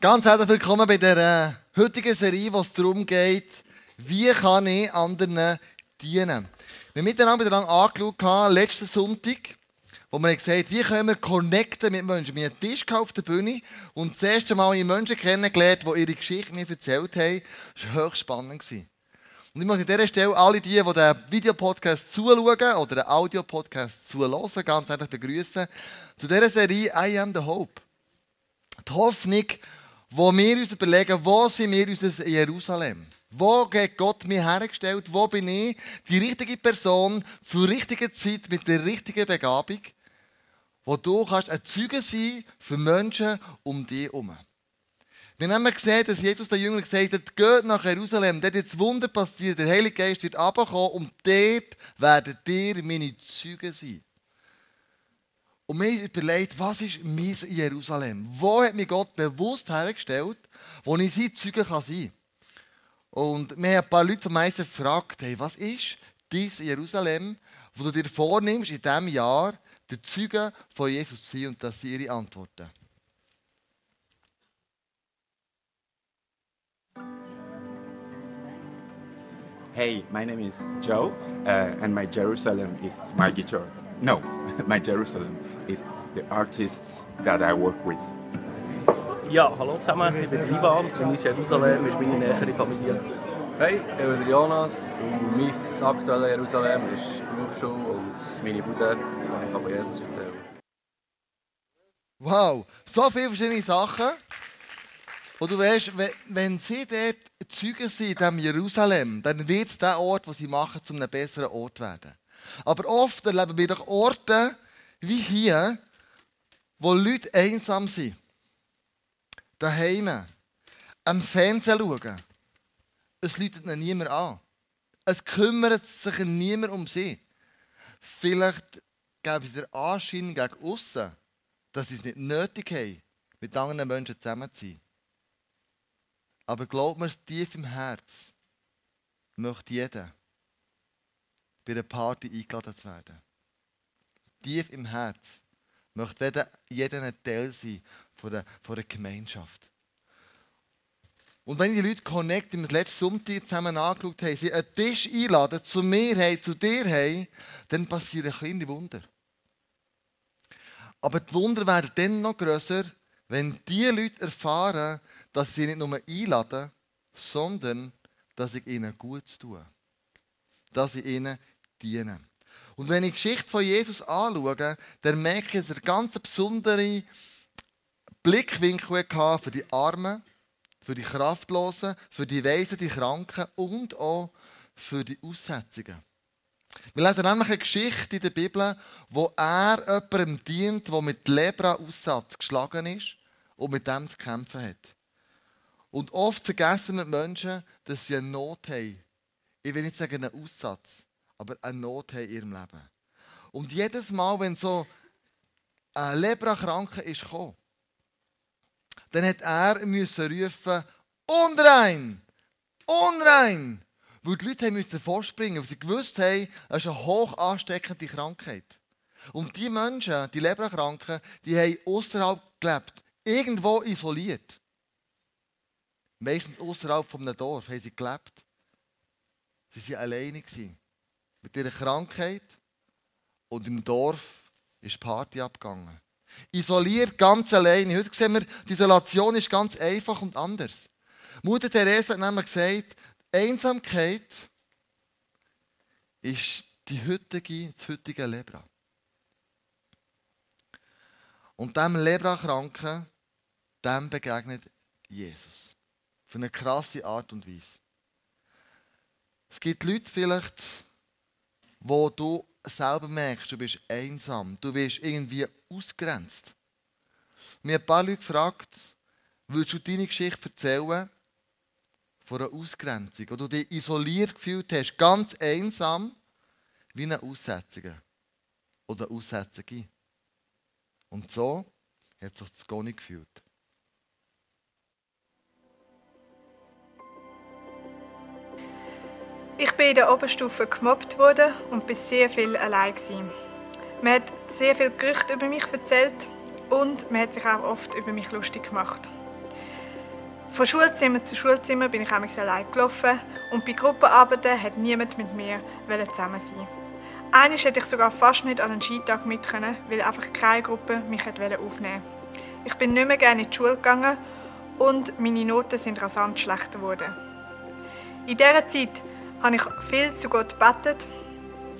Ganz herzlich willkommen bei der äh, heutigen Serie, wo es darum geht, wie kann ich anderen dienen. Wir haben miteinander miteinander angeschaut, letzten Sonntag, wo wir gesagt haben, wie können wir connecten mit Menschen. Wir haben einen Tisch auf der Bühne und das erste Mal habe Menschen kennengelernt, die ihre Geschichte mir erzählt haben. Das war höchst spannend. Und ich möchte an dieser Stelle alle die, die den Videopodcast zuschauen oder den Audiopodcast zuhören, ganz herzlich begrüßen zu dieser Serie I Am the Hope. Die Hoffnung, wo wir uns überlegen, wo sind wir unser Jerusalem? Wo hat Gott mir hergestellt? Wo bin ich die richtige Person zur richtigen Zeit mit der richtigen Begabung, wo du kannst ein Zeuge sein für Menschen um dich herum. Wir haben gesehen, dass Jesus der Jünger gesagt hat, geht nach Jerusalem, dort jetzt Wunder passiert, der Heilige Geist wird runterkommen und dort werden dir meine Zeuge sein. Und mir überlegt, was ist mein Jerusalem? Wo hat mich Gott bewusst hergestellt, wo ich sein Zeuge sein kann? Und mir haben ein paar Leute von Meister gefragt, hey, was ist dein Jerusalem, wo du dir vornimmst, in diesem Jahr der Zeuge von Jesus zu sein? Und das sind ihre Antworten. Hey, my name is Joe, uh, and my Jerusalem is my guitar. No, my Jerusalem is the artists that I work with. Ja, hallo zusammen, ich bin Ivan und mein Jerusalem ist meine nähere Familie. Hey, ich bin Jonas und mein aktuelles Jerusalem ist die Berufsschule und meine Bude, wo ich von Jesus erzählen Wow, so viele verschiedene Sachen. Und du weißt, wenn sie dort Zeugen sind in Jerusalem, dann wird es der Ort, wo sie machen, zu einem besseren Ort werden. Aber oft erleben wir doch Orte wie hier, wo Leute einsam sind. Daheim. Am Fernsehen schauen. Es läutet ihnen niemand an. Es kümmert sich niemand um sie. Vielleicht geben sie den Anschein gegen außen, dass sie es nicht nötig haben, mit anderen Menschen zusammen zu sein. Aber glaubt mir, tief im Herz möchte jeder bei einer Party eingeladen zu werden. Tief im Herz möchte jeder ein Teil sein von der, von der Gemeinschaft. Und wenn die Leute Connect im letzten Sonntag zusammen angeschaut haben, sie einen Tisch einladen, zu mir haben, zu dir haben, dann passieren kleine Wunder. Aber die Wunder werden dann noch grösser, wenn die Leute erfahren, dass ich sie nicht nur einladen, sondern dass ich ihnen gut tue. Dass ich ihnen diene. Und wenn ich die Geschichte von Jesus anschaue, dann merke ich, dass er ganz besondere Blickwinkel hatte für die Armen, für die Kraftlosen, für die Weisen, die Kranken und auch für die Aussetzungen. Wir lesen nämlich eine Geschichte in der Bibel, wo er jemandem dient, der mit Lepra-Aussatz geschlagen ist und mit dem zu kämpfen hat. Und oft vergessen wir Menschen, dass sie eine Not haben. Ich will nicht sagen einen Aussatz, aber eine Not haben in ihrem Leben. Und jedes Mal, wenn so ein Lepra-Kranker ist gekommen, dann hat er müssen rufen, unrein, unrein. Weil die Leute mussten vorspringen, weil sie gewusst haben, es ist eine hoch ansteckende Krankheit. Und die Menschen, die Lepra-Kranken, die haben außerhalb gelebt, irgendwo isoliert meistens außerhalb von einem Dorf, haben sie gelebt. Sie waren alleine mit ihrer Krankheit und im Dorf ist Party abgegangen. Isoliert, ganz alleine. Heute sehen wir, die Isolation ist ganz einfach und anders. Mutter Therese hat nämlich gesagt, Einsamkeit ist die heutige, das heutige Lebra. Und dem Lebra-Kranken, dem begegnet Jesus. Auf eine krasse Art und Weise. Es gibt Leute vielleicht, wo du selber merkst, du bist einsam, du bist irgendwie ausgrenzt. Mir haben ein paar Leute gefragt, willst du deine Geschichte erzählen von einer Ausgrenzung, wo du dich isoliert gefühlt hast, ganz einsam, wie eine Aussetzung oder eine Aussetzung. Und so hat sich das gar nicht gefühlt. Ich bin in der Oberstufe gemobbt worden und war sehr viel allein. Man hat sehr viel Gerüchte über mich erzählt und man hat sich auch oft über mich lustig gemacht. Von Schulzimmer zu Schulzimmer bin ich einmal allein gelaufen und bei Gruppenarbeiten hat niemand mit mir zusammen sein. Eines hätte ich sogar fast nicht an einen Skitag mit können, weil einfach keine Gruppe mich aufnehmen wollte. Ich bin nicht mehr gerne in die Schule gegangen und meine Noten sind rasant schlechter geworden. In dieser Zeit habe ich viel zu Gott gebetet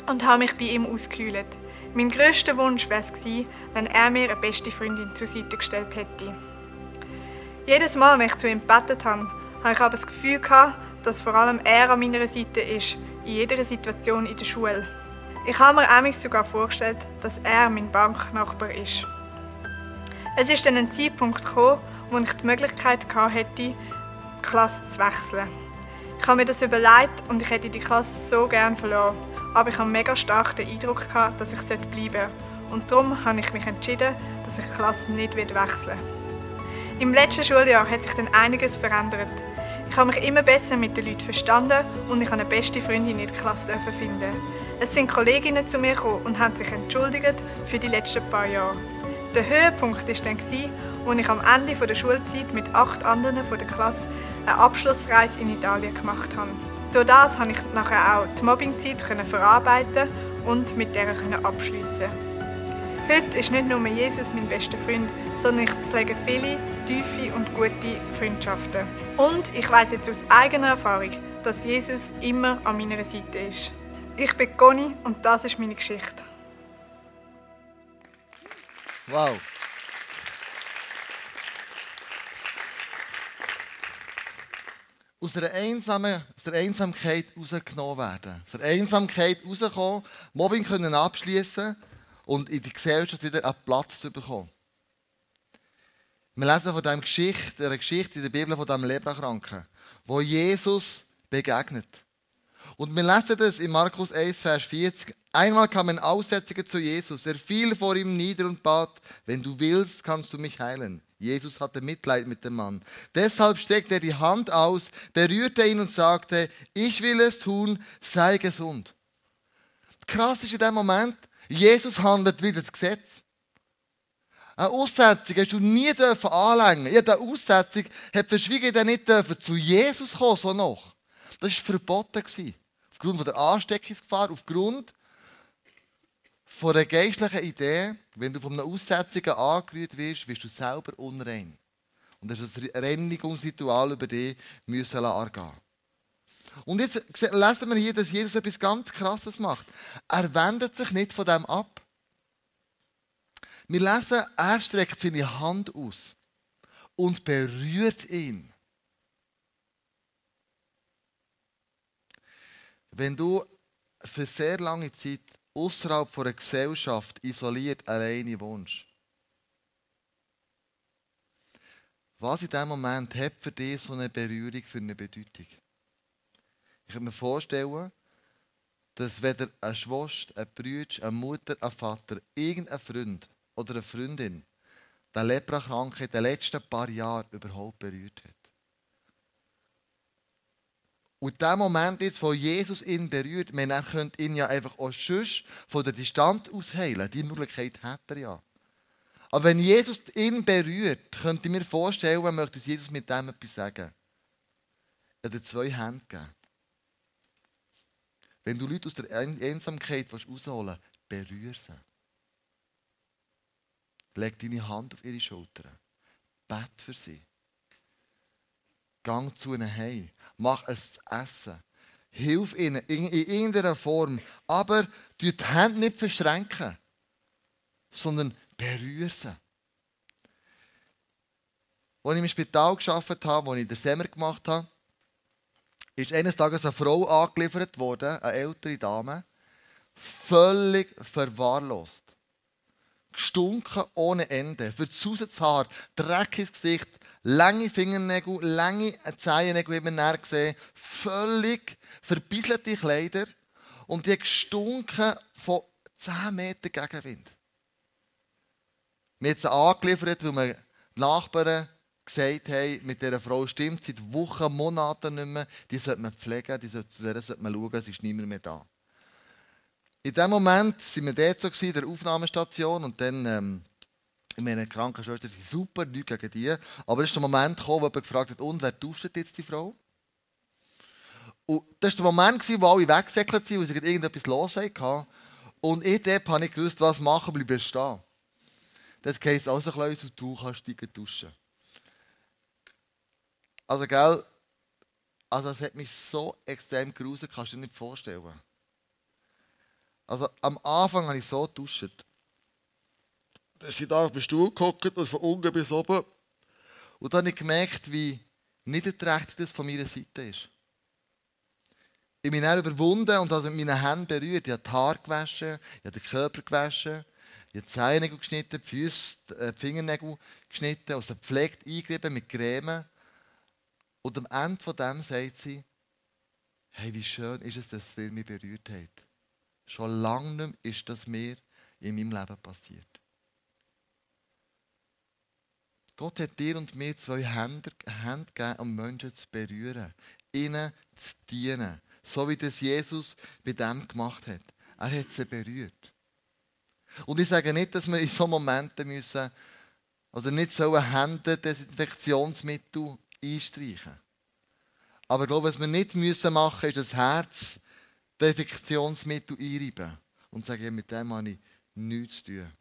und habe mich bei ihm ausgekühlt. Mein grösster Wunsch wäre es gewesen, wenn er mir eine beste Freundin zur Seite gestellt hätte. Jedes Mal, wenn ich zu ihm gebetet habe, habe ich aber das Gefühl gehabt, dass vor allem er an meiner Seite ist, in jeder Situation in der Schule. Ich habe mir einmal sogar vorgestellt, dass er mein Banknachbar ist. Es ist dann ein Zeitpunkt gekommen, wo ich die Möglichkeit hatte, die Klasse zu wechseln. Ich habe mir das überlegt und ich hätte die Klasse so gerne verloren. Aber ich habe mega stark den Eindruck gehabt, dass ich bleiben sollte. Und darum habe ich mich entschieden, dass ich die Klasse nicht wechseln will. Im letzten Schuljahr hat sich dann einiges verändert. Ich habe mich immer besser mit den Leuten verstanden und ich habe eine beste Freundin in der Klasse finden. Es sind Kolleginnen zu mir gekommen und haben sich entschuldigt für die letzten paar Jahre. Der Höhepunkt war dann, als ich am Ende der Schulzeit mit acht anderen von der Klasse eine Abschlussreise in Italien gemacht habe. Durch das konnte ich nachher auch die Mobbingzeit verarbeiten und mit der abschließen. Heute ist nicht nur Jesus mein bester Freund, sondern ich pflege viele tiefe und gute Freundschaften. Und ich weiß jetzt aus eigener Erfahrung, dass Jesus immer an meiner Seite ist. Ich bin Conny und das ist meine Geschichte. Wow. Aus der, Einsame, aus der Einsamkeit rausgenommen werden. Aus der Einsamkeit rauskommen, Mobbing können abschließen und in die Gesellschaft wieder einen Platz zu bekommen. Wir lesen von dieser Geschichte, einer Geschichte in der Bibel von diesem Leprakranken, wo Jesus begegnet. Und wir lesen das in Markus 1, Vers 40. Einmal kam ein Aussätziger zu Jesus. Er fiel vor ihm nieder und bat, wenn du willst, kannst du mich heilen. Jesus hatte Mitleid mit dem Mann. Deshalb streckte er die Hand aus, berührte ihn und sagte, ich will es tun, sei gesund. Krass ist in dem Moment, Jesus handelt wie das Gesetz. Eine Aussetzung hast du nie dürfen anlängen. Ja, diese Aussetzung hat verschwiegen nicht dürfen zu Jesus kommen, so noch. Das war verboten. Aufgrund der Ansteckungsgefahr, aufgrund von einer geistlichen Idee, wenn du von einer Aussetzung angerührt wirst, wirst du selber unrein. Und das ist ein Reinigungsritual über dich müssen angehen. Und jetzt lesen wir hier, dass Jesus etwas ganz Krasses macht. Er wendet sich nicht von dem ab. Wir lesen, er streckt seine Hand aus und berührt ihn. Wenn du für sehr lange Zeit außerhalb einer Gesellschaft isoliert alleine wohnst, was in diesem Moment hat für dich so eine Berührung für eine Bedeutung? Ich kann mir vorstellen, dass weder ein Schwester, ein Bruder, eine Mutter, ein Vater, irgendein Freund oder eine Freundin den Leprakranken in den letzten paar Jahren überhaupt berührt hat. Und der Moment jetzt, wo Jesus ihn berührt, man, könnte ihn ja einfach auch sonst von der Distanz aus heilen. Die Möglichkeit hat er ja. Aber wenn Jesus ihn berührt, könnte ich mir vorstellen, möchte Jesus mit dem etwas sagen. Er hat zwei Hände gegeben. Wenn du Leute aus der Einsamkeit rausholen willst, berühre sie. Leg deine Hand auf ihre Schultern. Bet für sie. Gang zu ihnen heim. Mach es zu essen. Hilf ihnen in, in irgendeiner Form. Aber die Hände nicht verschränken, sondern berühre sie. Als ich im Spital gearbeitet habe, als ich den Semmer gemacht habe, ist eines Tages eine Frau angeliefert worden, eine ältere Dame, völlig verwahrlost gestunken ohne Ende. Für das Haar, Dreck ins Gesicht, lange Fingernägel, lange Zehennägel, wie man gesehen völlig verbisselte Kleider und die gestunken von 10 Metern Gegenwind. Wir haben sie angeliefert, weil wir die Nachbarn gesagt haben, mit dieser Frau stimmt seit Wochen, Monaten nicht mehr, die sollte man pflegen, die sollte, zu der sollte man schauen, es ist niemand mehr da. In dem Moment waren wir dort so, in der Aufnahmestation, und dann ähm, Ich meine, Krankenschwestern sind super, nichts gegen die. Aber es ist der Moment gekommen, wo jemand gefragt hat, und wer duscht jetzt die Frau? Und das war der Moment, wo alle weggesäckelt sind, weil sie irgendetwas los hatten. Und ich dort habe ich gewusst, was machen, bleibe stehen. Das heisst also, Klaus, du kannst dich duschen. Also, gell, also es hat mich so extrem gruselt, kannst du dir nicht vorstellen. Also am Anfang habe ich so geduscht. Ich da auf dem Stuhl gehockt und von unten bis oben. Und dann habe ich gemerkt, wie niederträchtig das von meiner Seite ist. Ich bin dann überwunden und habe mit meinen Händen berührt. Ich habe die Haare gewaschen, ich habe den Körper gewaschen, ich habe die Zehennägel geschnitten, die Füße, äh, die Fingernägel geschnitten, also gepflegt eingerieben mit Creme. Und am Ende von dem sagt sie, hey, wie schön ist es, dass ihr mich berührt habt. Schon lange nicht mehr ist das mir in meinem Leben passiert. Gott hat dir und mir zwei Hände, Hände gegeben, um Menschen zu berühren, ihnen zu dienen. So wie das Jesus bei dem gemacht hat. Er hat sie berührt. Und ich sage nicht, dass wir in solchen Momenten müssen, also nicht so Hände Desinfektionsmittel einstreichen. Aber ich glaube, was wir nicht müssen machen müssen, ist das Herz Desinfektionsmittel einreiben und sagen, mit dem habe ich nichts zu tun.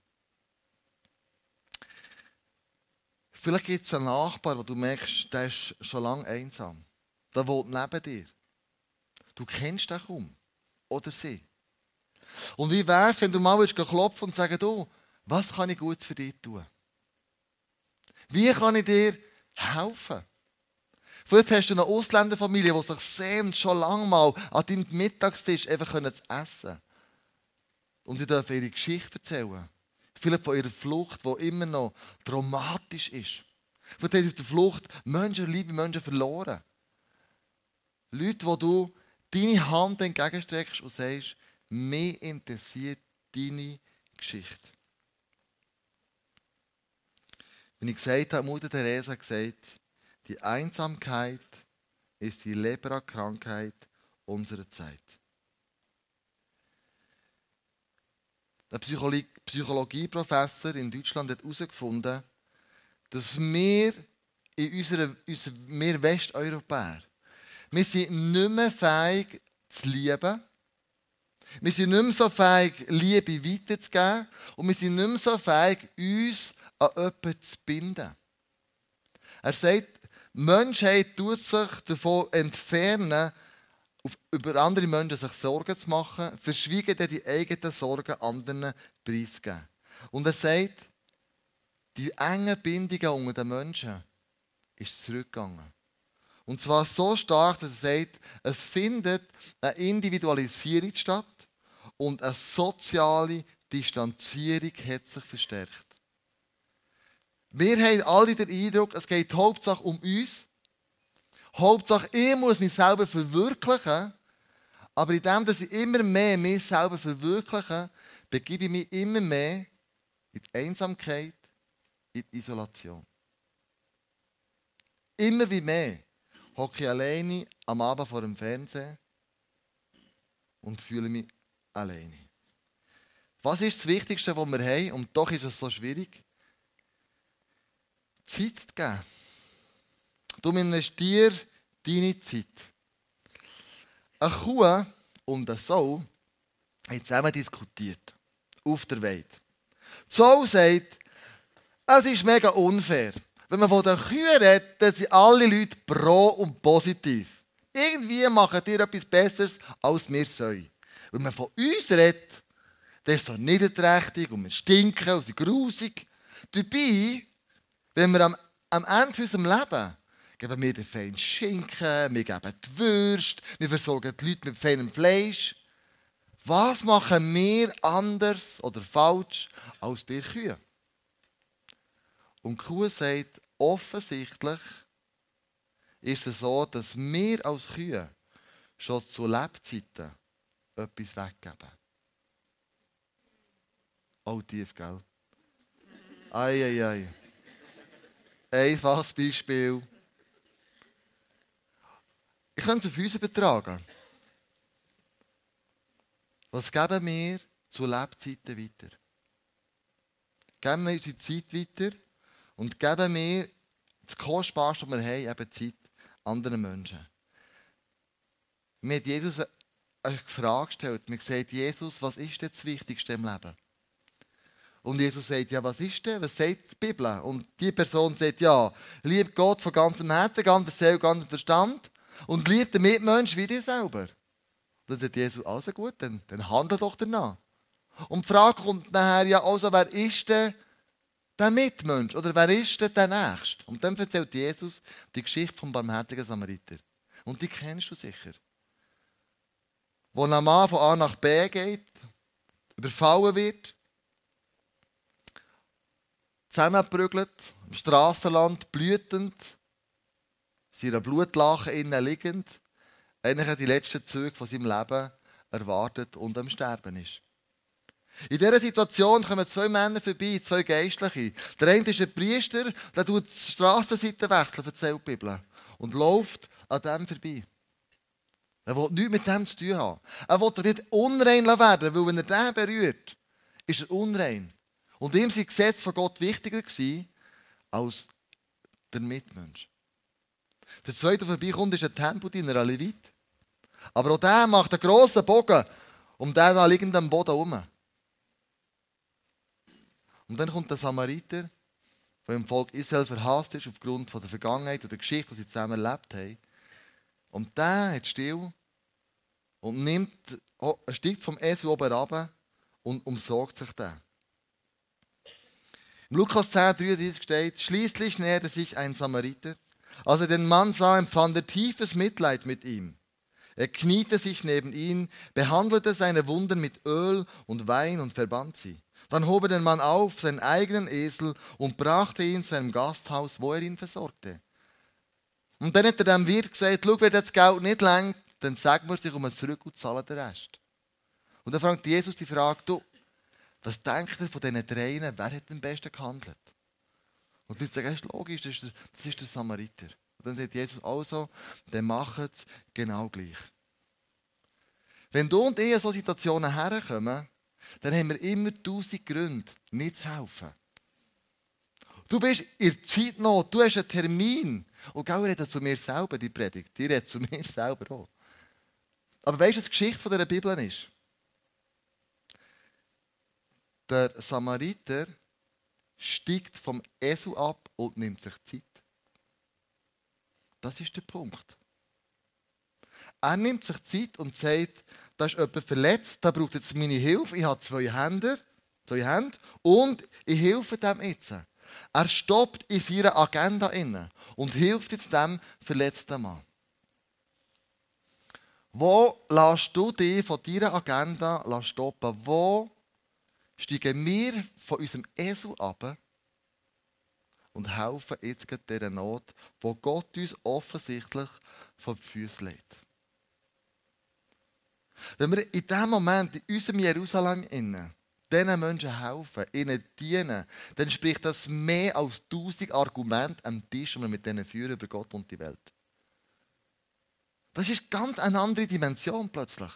Vielleicht gibt es einen Nachbar, wo du merkst, der ist schon lange einsam. Der wohnt neben dir. Du kennst den kaum. Oder sie. Und wie wäre es, wenn du mal klopfen und sagen, du, was kann ich gut für dich tun? Wie kann ich dir helfen? Vielleicht hast du eine Ausländerfamilie, die sich sehnt, schon lange mal an deinem Mittagstisch einfach zu essen. Und sie dürfen ihre Geschichte erzählen. Vielleicht von ihrer Flucht, die immer noch traumatisch ist. Vielleicht haben auf der Flucht Menschen, liebe Menschen verloren. Leute, wo du deine Hand entgegenstreckst und sagst, mich interessiert deine Geschichte. Wenn ich gesagt habe, Mutter Teresa hat gesagt, die Einsamkeit ist die Lepra-Krankheit unserer Zeit. Ein Psychologieprofessor in Deutschland hat herausgefunden, dass wir in unserer, unserer wir Westeuropäer, wir sind nicht mehr fähig zu lieben. Wir sind nicht mehr so fähig, Liebe weiterzugeben. Und wir sind nicht mehr so fähig, uns an jemanden zu binden. Er sagt, Menschheit tut sich davon entfernen, über andere Menschen sich Sorgen zu machen, verschwiegen die eigenen Sorgen anderen preiszugeben. Und er sagt, die engen Bindungen unter den Menschen ist zurückgegangen. Und zwar so stark, dass er sagt, es findet eine Individualisierung statt und eine soziale Distanzierung hat sich verstärkt. Wir haben alle den Eindruck, es geht hauptsächlich um uns. Hauptsache, ich muss mich selber verwirklichen. Aber in dem, dass ich immer mehr mich selber verwirkliche, begebe ich mich immer mehr in die Einsamkeit, in die Isolation. Immer wie mehr hocke ich alleine am Abend vor dem Fernsehen und fühle mich alleine. Was ist das Wichtigste, was wir haben? Und doch ist es so schwierig. Zeit zu geben. Du investierst deine Zeit. Eine Kuh und eine Sau haben zusammen diskutiert. Auf der Welt. Die Sau sagt, es ist mega unfair. Wenn man von den Kühen redet, sind alle Leute pro und positiv. Irgendwie machen die etwas Besseres, als wir sollen. Wenn man von uns redet, dann ist es so niederträchtig und wir stinken und sind grusig. Dabei wenn wir am, am Ende unseres Lebens geben wir den feinen Schinken, wir geben die Würste, wir versorgen die Leute mit feinem Fleisch. Was machen wir anders oder falsch als die Kühe? Und die Kuh sagt, offensichtlich ist es so, dass wir als Kühe schon zu Lebzeiten etwas weggeben. Auch tief, gell? Ei, ei, ei. Einfaches Beispiel. Ich könnte es auf uns übertragen. Was geben wir zu Lebzeiten weiter? geben wir unsere Zeit weiter und geben wir das Kostbarste, was wir haben, eben Zeit anderen Menschen. Mir hat Jesus eine Frage gestellt. Mir gesagt, Jesus, was ist denn das Wichtigste im Leben? Und Jesus sagt, ja, was ist denn? Was sagt die Bibel? Und die Person sagt, ja, lieb Gott von ganzem Herzen, ganzer Seele, ganzem Verstand und lieb den Mitmensch wie dich selber. Dann sagt Jesus, also gut, dann, dann handle doch danach. Und die Frage kommt nachher ja also, wer ist denn der Mitmensch? Oder wer ist denn der Nächste? Und dann erzählt Jesus die Geschichte vom barmherzigen Samariter. Und die kennst du sicher. Wo ein Mann von A nach B geht, überfallen wird, zusammengeprügelt, im Strassenland, blütend, seiner Blutlache innen liegend, eigentlich die letzten Züge von seinem Leben erwartet und am Sterben ist. In dieser Situation kommen zwei Männer vorbei, zwei Geistliche. Der eine ist ein Priester, der tut die Strassenseite wechseln, erzählt die Bibel, und läuft an dem vorbei. Er will nichts mit dem zu tun haben. Er will nicht unrein werden, weil wenn er den berührt, ist er unrein. Und ihm sind Gesetze von Gott wichtiger gewesen, als der Mitmensch. Der zweite, der vorbeikommt, ist ein Tempodiener, ein Levit. Aber auch der macht einen grossen Bogen um den da liegenden Boden herum. Und dann kommt der Samariter, der im Volk Israel verhasst ist, aufgrund der Vergangenheit und der Geschichte, die sie zusammen erlebt haben. Und der hat still und nimmt, steigt vom Esel oben runter und umsorgt sich den. Im Lukas 10, 33 steht, schließlich näherte sich ein Samariter. Als er den Mann sah, empfand er tiefes Mitleid mit ihm. Er kniete sich neben ihn, behandelte seine Wunden mit Öl und Wein und verband sie. Dann hob er den Mann auf, seinen eigenen Esel, und brachte ihn zu einem Gasthaus, wo er ihn versorgte. Und dann hat er dem Wirt gesagt, schau, wenn das Geld nicht lenkt, dann sagen wir sich um zurück und zahlen den Rest. Und dann fragt Jesus die Frage, du, was denkt ihr von diesen dreien, wer hat am besten gehandelt? Und die Leute sagen, das ist logisch, das ist der, das ist der Samariter. Und dann sagt Jesus, also, dann macht es genau gleich. Wenn du und ich in solche Situationen herkommen, dann haben wir immer tausend Gründe, nicht zu helfen. Du bist in Zeitnot, du hast einen Termin. Und gell, redet zu mir selber, die Predigt. Die redet zu mir selber auch. Aber weißt du, was die Geschichte dieser Bibel ist? Der Samariter steigt vom Esel ab und nimmt sich Zeit. Das ist der Punkt. Er nimmt sich Zeit und sagt, da ist jemand verletzt, da braucht jetzt meine Hilfe. Ich habe zwei Hände, zwei Hände und ich helfe dem jetzt. Er stoppt in seiner Agenda inne und hilft jetzt dem verletzten Mann. Wo lässt du dich von deiner Agenda stoppen? Wo steigen wir von unserem Esel ab und helfen jetzt dieser Not, wo Gott uns offensichtlich vor die Füße legt? Wenn wir in diesem Moment in unserem Jerusalem innen diesen Menschen helfen, ihnen dienen, dann spricht das mehr als tausend Argumente am Tisch, und wir mit denen führen über Gott und die Welt. Das ist ganz eine andere Dimension plötzlich.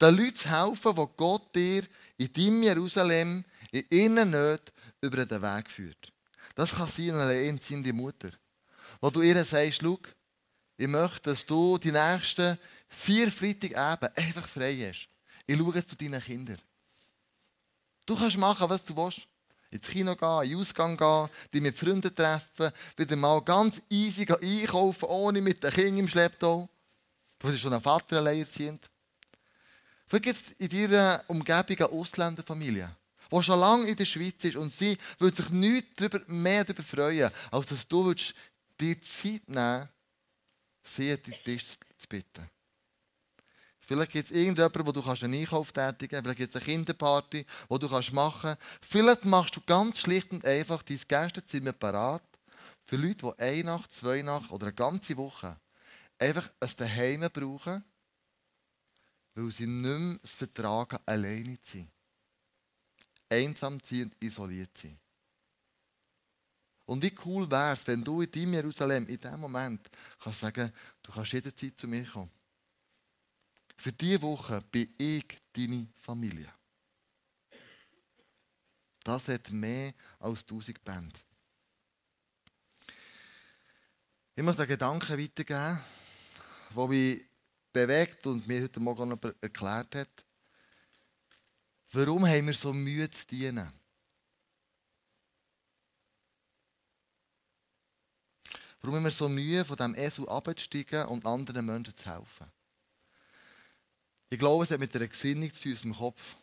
Den Leuten zu helfen, die Gott dir in deinem Jerusalem, in ihren Nöten über den Weg führt. Das kann sein, allein seine Mutter. Wo du ihr sagst, schau, ich möchte, dass du die nächsten vier Freitagabend einfach frei hast. Ich schaue zu deinen Kindern. Du kannst machen, was du willst. Ins Kino gehen, in den Ausgang gehen, dich mit Freunden treffen, wieder mal ganz easy einkaufen, ohne mit den Kindern im Schlepptau. Du bist schon ein Vater alleinerziehend. Vielleicht gibt es in deiner Umgebung eine Ausländerfamilie, die schon lange in der Schweiz ist und sie würde sich nichts darüber, mehr darüber freuen, als dass du dir Zeit nehmen sie an den Tisch zu bitten. Vielleicht gibt es irgendjemanden, wo du einen Einkauf tätigen kannst. Vielleicht gibt es eine Kinderparty, die du machen kannst. Vielleicht machst du ganz schlicht und einfach dein Gästezimmer parat für Leute, die eine Nacht, zwei Nacht oder eine ganze Woche einfach ein Daheim brauchen, weil sie nicht mehr das Vertragen alleine sind. Einsam sind und isoliert sind. Und wie cool wäre es, wenn du in deinem Jerusalem in diesem Moment kannst sagen, du kannst jederzeit zu mir kommen. Für diese Woche bin ich deine Familie. Das hat mehr als 1000 Bände. Ich muss einen Gedanken weitergeben, der mich bewegt und mir heute Morgen noch erklärt hat. Warum haben wir so Mühe zu dienen? Warum haben wir so Mühe, von diesem Esel abzusteigen und anderen Menschen zu helfen? Ich glaube, es hat mit einer Gesinnung zu unserem Kopf.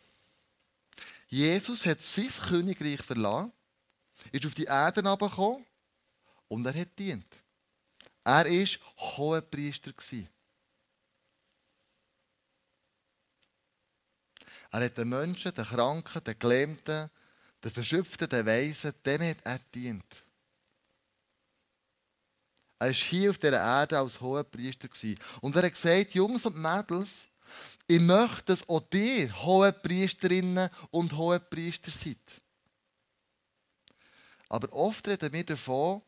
Jesus hat sein Königreich verlassen, ist auf die Erde herabgekommen und er hat dient. Er war Hohepriester. Er hat den Menschen, den Kranken, den Gelähmten, den Verschöpften, den Weisen, denen hat er dient. Er war hier auf dieser Erde als Hohepriester. Und er hat gesagt, Jungs und Mädels, ich möchte, dass auch ihr Hohepriesterinnen und Hohepriester seid. Aber oft reden wir davon,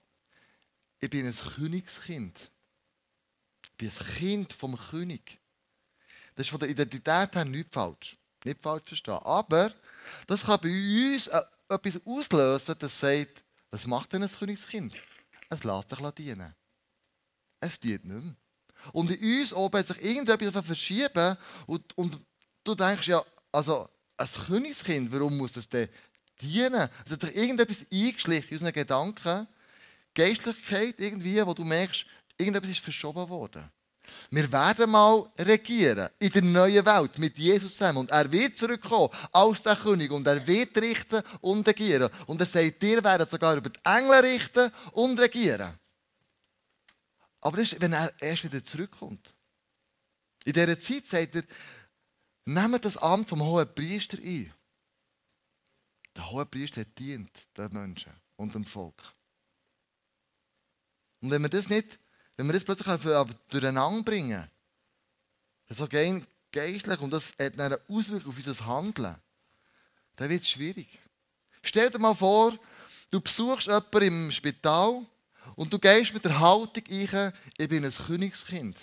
ich bin ein Königskind. Ich bin ein Kind vom König. Das ist von der Identität her nicht falsch. Nicht falsch verstehen. Aber das kann bei uns äh, etwas auslösen, das sagt, was macht denn ein Königskind? Es lässt sich dienen. Es dient nicht mehr. Und in uns oben hat sich irgendetwas verschieben und, und du denkst ja, also ein Königskind, warum muss das denn dienen? Es hat sich irgendetwas eingeschlichen in unseren Gedanken, Geistlichkeit irgendwie, wo du merkst, irgendetwas ist verschoben worden. Wir werden mal regieren in der neuen Welt mit Jesus zusammen. Und er wird zurückkommen als der König und er wird richten und regieren. Und er sagt, ihr werdet sogar über die Engel richten und regieren. Aber das ist, wenn er erst wieder zurückkommt. In dieser Zeit sagt er, nehmt das Amt vom hohen Priester ein. Der hohe Priester dient den Menschen und dem Volk. Und wenn wir das nicht, wenn wir das plötzlich durcheinander bringen, so geistlich und das hat eine Auswirkung auf unser Handeln, dann wird es schwierig. Stell dir mal vor, du besuchst jemanden im Spital und du gehst mit der Haltung ein, ich bin ein Königskind.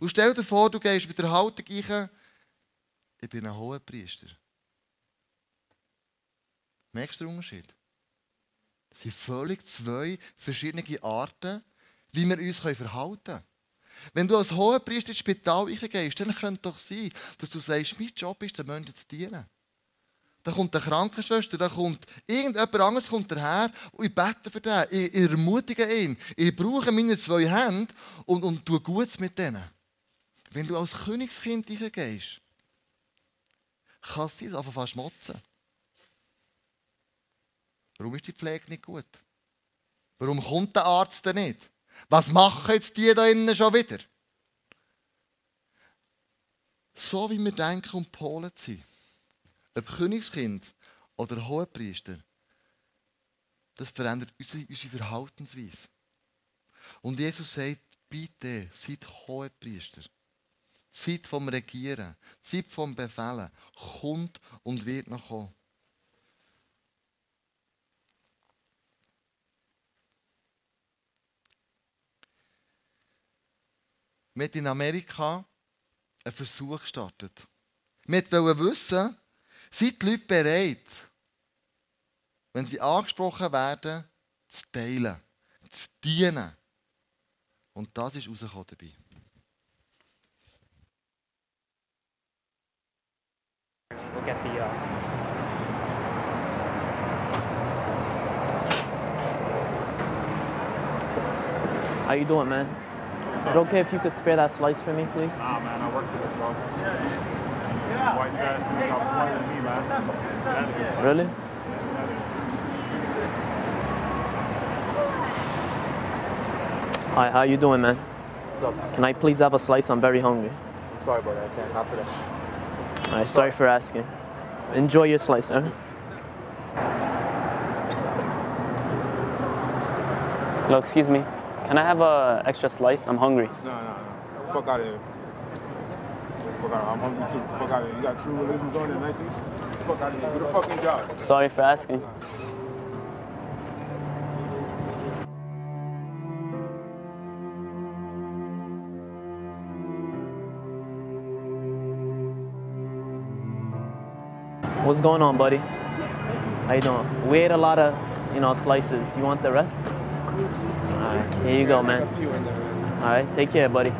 Und stell dir vor, du gehst mit der Haltung ein, ich bin ein hoher Priester. Merkst du den Unterschied? Das sind völlig zwei verschiedene Arten, wie wir uns verhalten können. Wenn du als hoher Priester ins Spital gehst, dann könnte doch sein, dass du sagst, mein Job ist, den Menschen zu dienen. Da kommt eine Krankenschwester, da kommt irgendjemand anderes kommt daher und ich bete für den, ich, ich ermutige ihn. Ich brauche meine zwei Hände und, und tue Gutes mit denen. Wenn du als Königskind reingehst, kann es sein, dass du fast schmotzen. Warum ist die Pflege nicht gut? Warum kommt der Arzt denn nicht? Was machen jetzt die da innen schon wieder? So wie wir denken und Polen sind ob Königskind oder Hohepriester, das verändert unsere, unsere Verhaltensweise. Und Jesus sagt, bitte, seid Hohepriester. Seid vom Regieren, seid vom Befehlen, kommt und wird noch kommen. Wir in Amerika einen Versuch gestartet. Wir wollten wissen, sind die Leute bereit, wenn sie angesprochen werden, zu teilen, zu dienen? Und das ist rausgekommen dabei. We'll get the, uh... How you doing, man? Is it okay if you could spare that slice for me, please? Nah, man, I work for this, bro. White trash dude, y'all smarter than me, man. Really? Hi, how you doing, man? What's up? Can I please have a slice? I'm very hungry. I'm sorry, brother. I can't. Not today. All right, sorry for asking. Enjoy your slice, sir. Hello, excuse me. Can I have a extra slice? I'm hungry. No, no, no. Fuck out of here. Fuck out of here. I'm hungry too. Fuck out of here. You got true religions on there, Nike? Fuck out of here. Who the fuck you got? Sorry for asking. What's going on, buddy? How you doing? We ate a lot of, you know, slices. You want the rest? Here you go, man. All right, take care, buddy.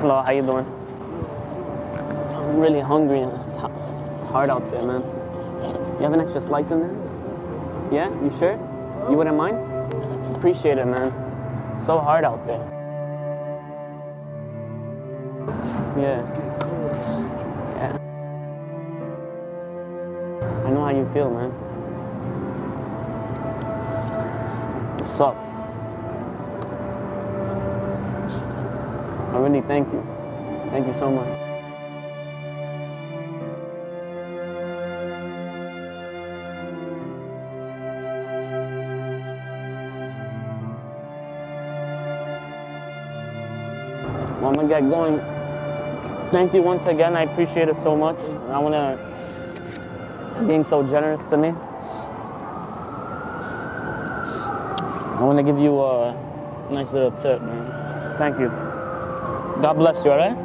Hello, how you doing? I'm really hungry. It's it's hard out there, man. You have an extra slice in there? Yeah, you sure? You wouldn't mind? Appreciate it, man. It's so hard out there. Yeah. Feel, man. It sucks. I really thank you. Thank you so much. I'm gonna get going. Thank you once again. I appreciate it so much. I wanna being so generous to me. I wanna give you a nice little tip, man. Thank you. God bless you, alright? Du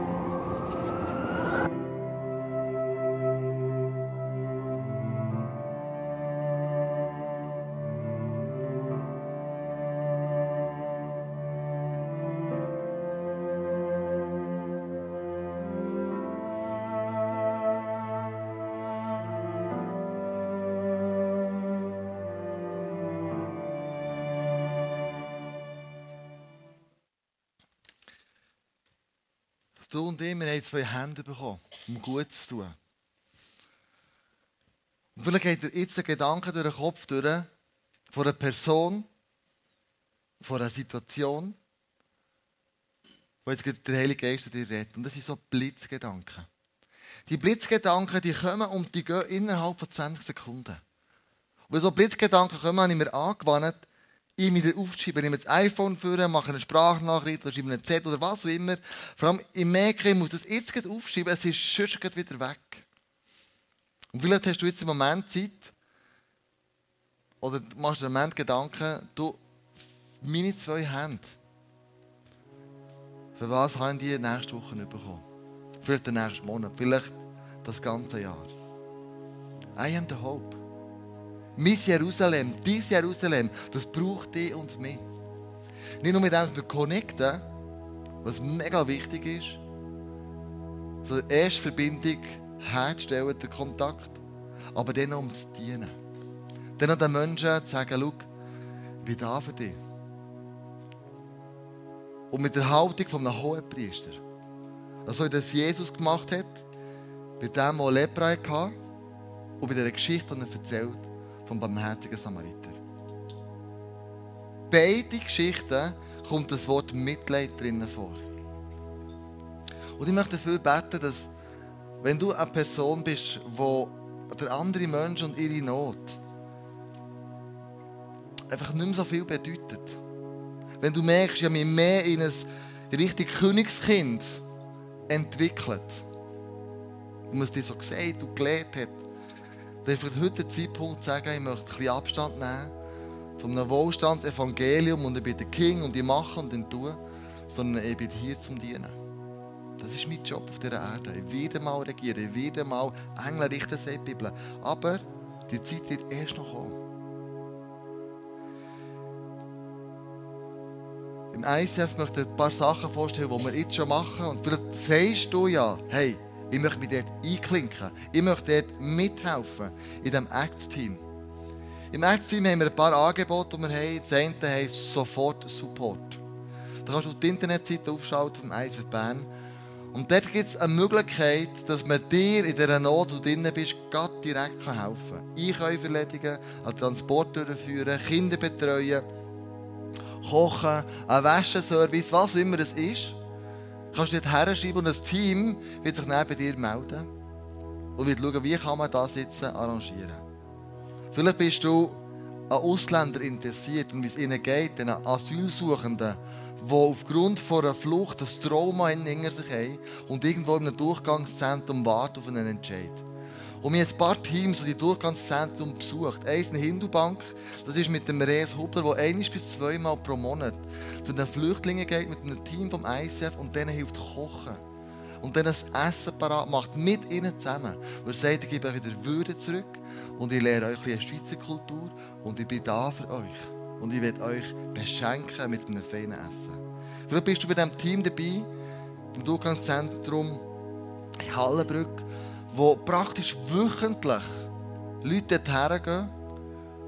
zwei Hände bekommen, um gut zu tun. Und vielleicht geht dir jetzt ein Gedanke durch den Kopf durch, von einer Person, von einer Situation, wo jetzt der Heilige Geist dir redet. Und das sind so Blitzgedanken. Die Blitzgedanken, die kommen und die gehen innerhalb von 20 Sekunden. Und wenn so Blitzgedanken kommen, habe ich mir angewandt, ihn wieder aufzuschreiben. Ich nehme das iPhone vor, mache eine Sprachnachricht oder schreibe einen Z oder was auch immer. Vor allem, ich merke, ich muss das jetzt aufschreiben, es ist gerade wieder weg. Und vielleicht hast du jetzt im Moment Zeit, oder du machst dir im Moment Gedanken, du, meine zwei Hände, für was haben die nächste Woche bekommen? Vielleicht den nächsten Monat, vielleicht das ganze Jahr. I am the hope. Mein Jerusalem, dein Jerusalem, das braucht dich und mich. Nicht nur mit dem, dass wir connecten, was mega wichtig ist, sondern erst Verbindung herzustellen, der Kontakt, aber dann um zu dienen. Dann an den Menschen zu sagen, schau, ich bin da für dich. Und mit der Haltung von einem hohen Priester, also das Jesus gemacht hat, bei dem, der Lepra hatte, und bei dieser Geschichte, die er erzählt, vom barmherzigen Samariter. Beide Geschichten kommt das Wort Mitleid drinnen vor. Und ich möchte dafür beten, dass, wenn du eine Person bist, wo der andere Mensch und ihre Not einfach nicht mehr so viel bedeutet. Wenn du merkst, habe mich mehr in ein richtig Königskind entwickelt, und man es dir so gesagt und gelehrt hat, ist vielleicht heute der Zeitpunkt sagen, ich möchte ein bisschen Abstand nehmen von einem Wohlstandsevangelium und ich bin der King und ich mache und ich tue, sondern ich bin hier zum Dienen. Das ist mein Job auf dieser Erde. Ich werde mal regieren, ich werde mal Engel richten, sagt die Bibel. Aber die Zeit wird erst noch kommen. Im ICF möchte ich ein paar Sachen vorstellen, die wir jetzt schon machen. Und vielleicht sagst du ja, hey, ich möchte mich dort einklinken. Ich möchte dort mithelfen, in diesem Acts-Team. Im Acts-Team haben wir ein paar Angebote, die wir haben. Das eine heisst sofort Support. Da kannst du die Internetseite aufschalten vom ICF Bern. Und dort gibt es eine Möglichkeit, dass man dir in dieser Not, wo du drin bist, Gott direkt helfen kann. Einkäufe erledigen, einen Transport durchführen, Kinder betreuen, kochen, einen Wäscheservice, was immer es ist. Kannst du dort herschreiben und ein Team wird sich bei dir melden und wird schauen, wie kann man das jetzt arrangieren. Vielleicht bist du an Ausländer interessiert und wie es ihnen geht, den Asylsuchenden, die aufgrund von einer Flucht ein Trauma hinter sich haben und irgendwo in einem Durchgangszentrum warten auf einen Entscheid. Und wir haben ein paar Teams, die Durchgangszentrum besucht. Eins in Hindubank, das ist mit dem Rees Hubler, der ein bis zweimal pro Monat zu den Flüchtlingen geht mit einem Team vom ICF und denen hilft kochen. Und dann das Essen parat macht, mit ihnen zusammen. Und er sagt, ich gebe euch wieder Würde zurück und ich lehre euch ein bisschen Schweizer Kultur und ich bin da für euch. Und ich werde euch beschenken mit einem feinen Essen. Vielleicht bist du bei diesem Team dabei, im Durchgangszentrum in Hallenbrück, wo praktisch wöchentlich Leute dorthin gehen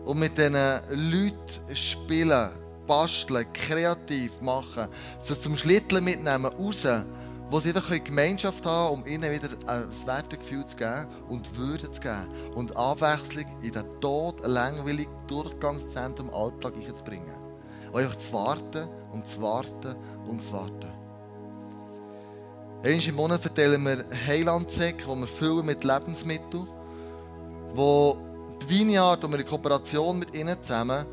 und mit diesen Leuten spielen, basteln, kreativ machen, sie zum Schlitteln mitnehmen, raus, wo sie einfach Gemeinschaft haben um ihnen wieder ein Wertegefühl zu geben und Würde zu geben und Abwechslung in den Tod, langweiligen Durchgangszentrum Alltag einzubringen. Und einfach zu warten und zu warten und zu warten. Einmal im Monat verteilen wir Heilandsäcke, die wir füllen mit Lebensmitteln, wo die Vineyard, und wir in Kooperation mit ihnen zusammen,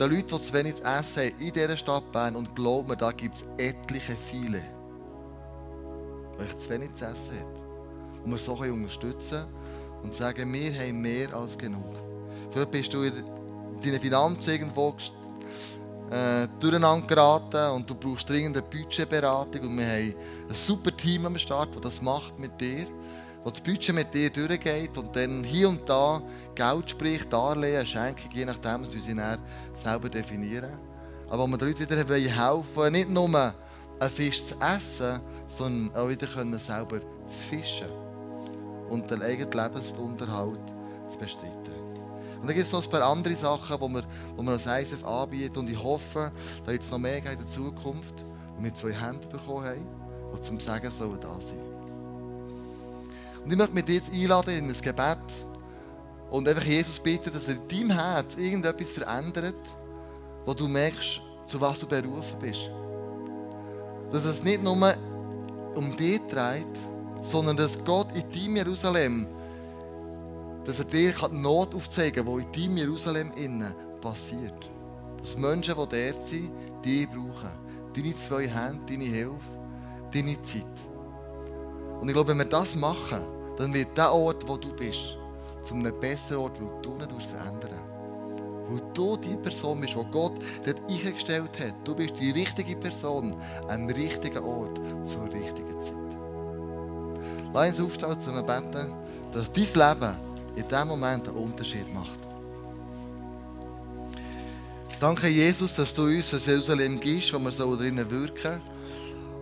den Leuten, die zu wenig zu essen haben, in dieser Stadt Bern, und glauben mir, da gibt es etliche viele, die zu wenig zu essen haben. Und wir so unterstützen können und sagen, wir haben mehr als genug. Vielleicht bist du in deinen Finanzen irgendwo äh, durcheinander geraten und du brauchst dringend eine Budgetberatung und wir haben ein super Team am Start, das das macht mit dir, das das Budget mit dir durchgeht und dann hier und da Geld spricht, Darlehen, Schenkung, je nachdem, wie sie dann selber definieren. Aber wo wir den Leuten wieder helfen nicht nur einen Fisch zu essen, sondern auch wieder können selber zu fischen und den eigenen Lebensunterhalt zu bestreiten. Und dann gibt es noch ein paar andere Sachen, die wir, die wir als ISF anbieten. Und ich hoffe, dass jetzt noch mehr in der Zukunft und wir zwei Hände bekommen haben, die zum Sagen sollen da sein. Und ich möchte mich jetzt einladen in ein Gebet und einfach Jesus bitten, dass er in deinem Herz irgendetwas verändert, wo du merkst, zu was du berufen bist. Dass es nicht nur um dich dreht, sondern dass Gott in deinem Jerusalem dass er dir die Not aufzeigen kann, die in deinem Jerusalem innen passiert. Dass Menschen, die dort sind, dich brauchen. Deine zwei Hände, deine Hilfe, deine Zeit. Und ich glaube, wenn wir das machen, dann wird der Ort, wo du bist, zu einem besseren Ort, weil du nicht verändern Weil du die Person bist, die Gott dort eingestellt hat. Du bist die richtige Person am richtigen Ort zur richtigen Zeit. Lass uns aufstehen, zu beten, dass dein Leben in dem Moment einen Unterschied macht. Danke, Jesus, dass du uns ein Jerusalem gibst, wo wir so drinnen wirken.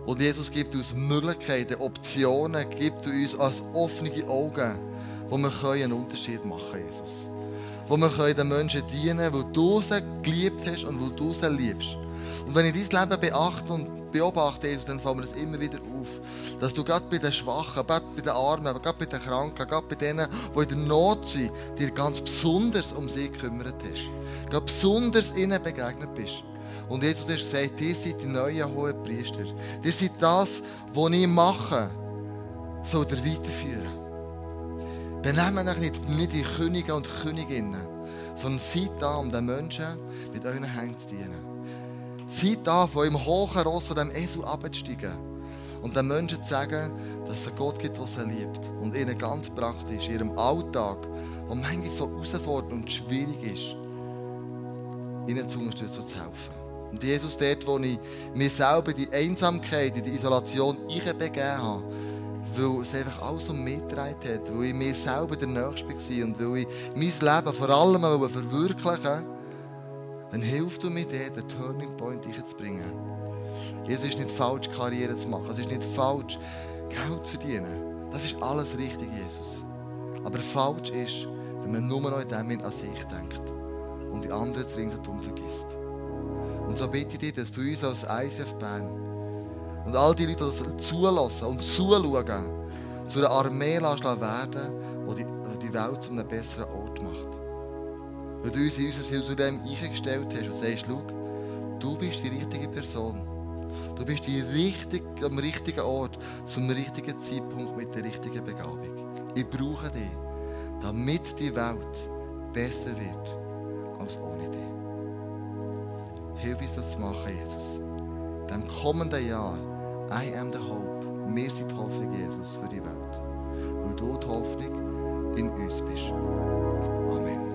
Und Jesus gibt uns Möglichkeiten, Optionen, gibt uns als offene Augen, wo wir einen Unterschied machen können, Jesus. Wo wir den Menschen dienen können, wo du sie geliebt hast und wo du sie liebst. Und wenn ich dein Leben beachte und beobachte, dann fällt mir das immer wieder auf, dass du gerade bei den Schwachen, gerade bei den Armen, aber gerade bei den Kranken, gerade bei denen, die in der Not sind, dir ganz besonders um sie gekümmert hast. Gerade besonders ihnen begegnet bist. Und Jesus hat gesagt, ihr seid die neuen hohen Priester. Ihr seid das, was ich mache, soll ihr weiterführen. Benehmt euch nicht, nicht wie Könige und Königinnen, sondern seid da, um den Menschen mit euren Händen zu dienen. Seid da, von im hohen Ross von dem Esel abzusteigen und den Menschen zu sagen, dass es einen Gott gibt, der sie liebt. Und ihnen ganz praktisch, in ihrem Alltag, der manchmal so herausfordernd und schwierig ist, ihnen zu unterstützen und zu helfen. Und Jesus, dort, wo ich mir selber die Einsamkeit, die Isolation begeben habe, weil es einfach alles um mich gedreht hat, weil ich mir selber der Nächste war und weil ich mein Leben vor allem verwirklichen wollte, dann hilft du mir, den Turning Point zu bringen. Jesus ist nicht falsch, Karriere zu machen. Es ist nicht falsch, Geld zu verdienen. Das ist alles richtig, Jesus. Aber falsch ist, wenn man nur noch in dem Moment an sich denkt und die anderen ringsherum vergisst. Und so bitte ich dich, dass du uns als ICF Bern und all die Leute, die das zulassen und zuschauen, zu einer Armee werden, die die Welt zu einem besseren Ort. Weil du uns in unser Jerusalem eingestellt hast und sagst, schau, du bist die richtige Person. Du bist die richtig, am richtigen Ort, zum richtigen Zeitpunkt mit der richtigen Begabung. Ich brauche dich, damit die Welt besser wird als ohne dich. Hilf uns das zu machen, Jesus. Im kommenden Jahr, I am the hope. Wir sind die Hoffnung, Jesus, für die Welt. Weil du die Hoffnung in uns bist. Amen.